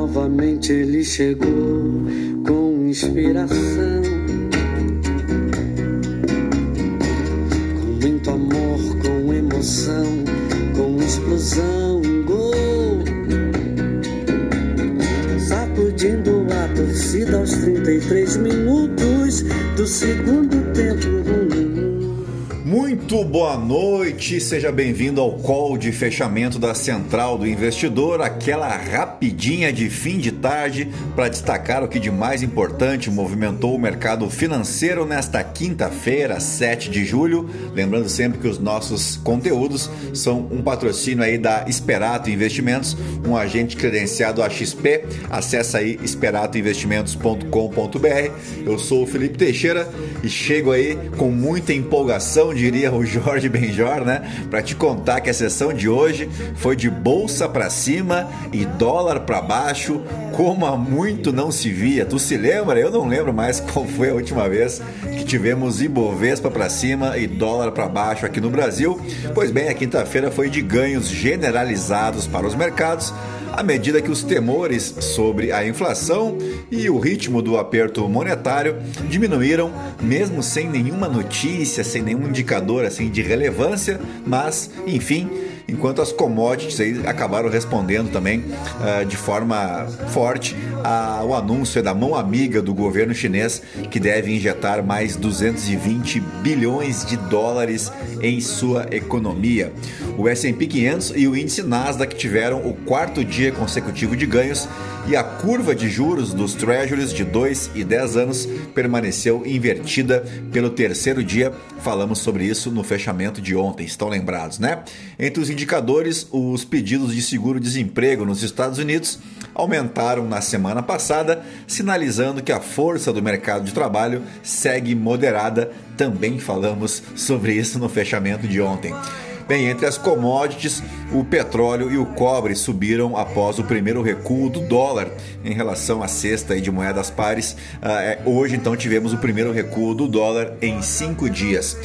Novamente ele chegou com inspiração. Com muito amor, com emoção, com explosão, gol. Sacudindo a torcida aos 33 minutos do segundo. Muito boa noite, seja bem-vindo ao call de fechamento da Central do Investidor, aquela rapidinha de fim de tarde para destacar o que de mais importante movimentou o mercado financeiro nesta quinta-feira, 7 de julho. Lembrando sempre que os nossos conteúdos são um patrocínio aí da Esperato Investimentos, um agente credenciado a XP. Acesse aí esperatoinvestimentos.com.br. Eu sou o Felipe Teixeira e chego aí com muita empolgação diria o Jorge Benjor, né? Para te contar que a sessão de hoje foi de bolsa para cima e dólar para baixo, como há muito não se via. Tu se lembra? Eu não lembro mais qual foi a última vez que tivemos Ibovespa para cima e dólar para baixo aqui no Brasil. Pois bem, a quinta-feira foi de ganhos generalizados para os mercados à medida que os temores sobre a inflação e o ritmo do aperto monetário diminuíram, mesmo sem nenhuma notícia, sem nenhum indicador assim de relevância, mas enfim, enquanto as commodities aí acabaram respondendo também uh, de forma forte ao anúncio da mão amiga do governo chinês que deve injetar mais 220 bilhões de dólares em sua economia. O S&P 500 e o índice Nasdaq tiveram o quarto dia consecutivo de ganhos e a curva de juros dos treasuries de 2 e 10 anos permaneceu invertida pelo terceiro dia. Falamos sobre isso no fechamento de ontem, estão lembrados, né? Entre os indicadores, os pedidos de seguro-desemprego nos Estados Unidos aumentaram na semana passada, sinalizando que a força do mercado de trabalho segue moderada. Também falamos sobre isso no fechamento de ontem. Bem, entre as commodities, o petróleo e o cobre subiram após o primeiro recuo do dólar em relação à cesta de moedas pares. Uh, hoje, então, tivemos o primeiro recuo do dólar em cinco dias.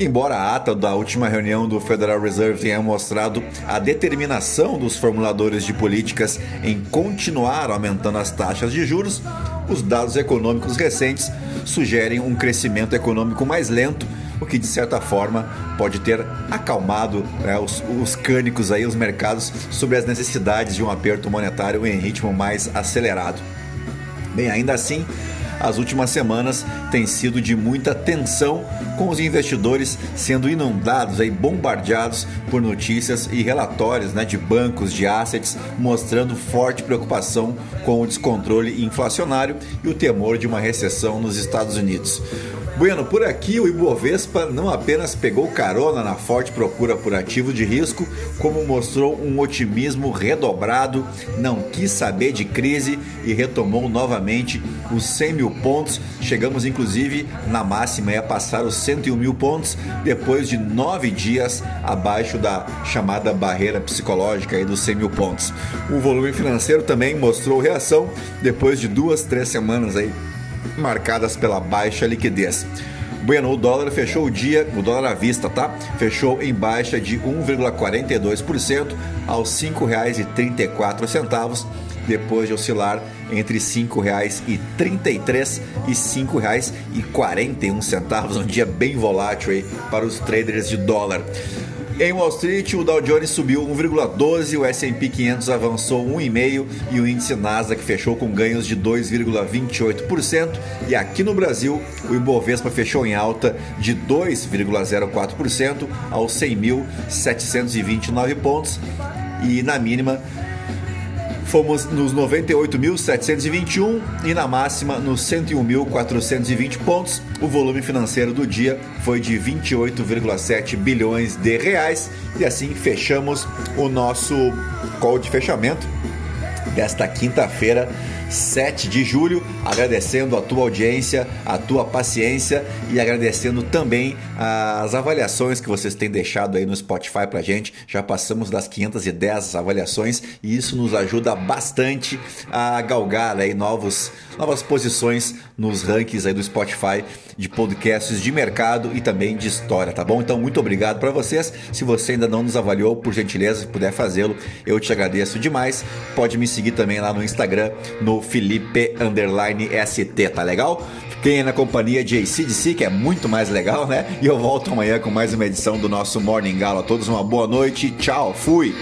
Embora a ata da última reunião do Federal Reserve tenha mostrado a determinação dos formuladores de políticas em continuar aumentando as taxas de juros, os dados econômicos recentes sugerem um crescimento econômico mais lento o que de certa forma pode ter acalmado né, os, os cânicos aí, os mercados, sobre as necessidades de um aperto monetário em ritmo mais acelerado. Bem, ainda assim, as últimas semanas têm sido de muita tensão, com os investidores sendo inundados, aí, bombardeados por notícias e relatórios né, de bancos, de assets, mostrando forte preocupação com o descontrole inflacionário e o temor de uma recessão nos Estados Unidos. Bueno, por aqui o Ibovespa não apenas pegou carona na forte procura por ativo de risco, como mostrou um otimismo redobrado, não quis saber de crise e retomou novamente os 100 mil pontos. Chegamos inclusive na máxima a passar os 101 mil pontos depois de nove dias abaixo da chamada barreira psicológica aí dos 100 mil pontos. O volume financeiro também mostrou reação depois de duas, três semanas aí marcadas pela baixa liquidez. Bueno, o dólar fechou o dia, o dólar à vista, tá? Fechou em baixa de 1,42% aos R$ 5,34, depois de oscilar entre R$ 5,33 e R$ 5,41, um dia bem volátil aí para os traders de dólar. Em Wall Street, o Dow Jones subiu 1,12, o S&P 500 avançou 1,5 e o índice Nasdaq fechou com ganhos de 2,28%. E aqui no Brasil, o Ibovespa fechou em alta de 2,04% aos 100.729 pontos e na mínima fomos nos 98.721 e na máxima nos 101.420 pontos. O volume financeiro do dia foi de 28,7 bilhões de reais e assim fechamos o nosso call de fechamento desta quinta-feira 7 de julho. Agradecendo a tua audiência, a tua paciência e agradecendo também as avaliações que vocês têm deixado aí no Spotify pra gente. Já passamos das 510 avaliações e isso nos ajuda bastante a galgar aí novos, novas posições nos rankings aí do Spotify de podcasts de mercado e também de história, tá bom? Então, muito obrigado para vocês. Se você ainda não nos avaliou, por gentileza, se puder fazê-lo, eu te agradeço demais. Pode me seguir também lá no Instagram, no Felipe ST, tá legal? Fiquem na companhia de ACDC, que é muito mais legal, né? E eu volto amanhã com mais uma edição do nosso Morning Gala. A todos uma boa noite. Tchau, fui!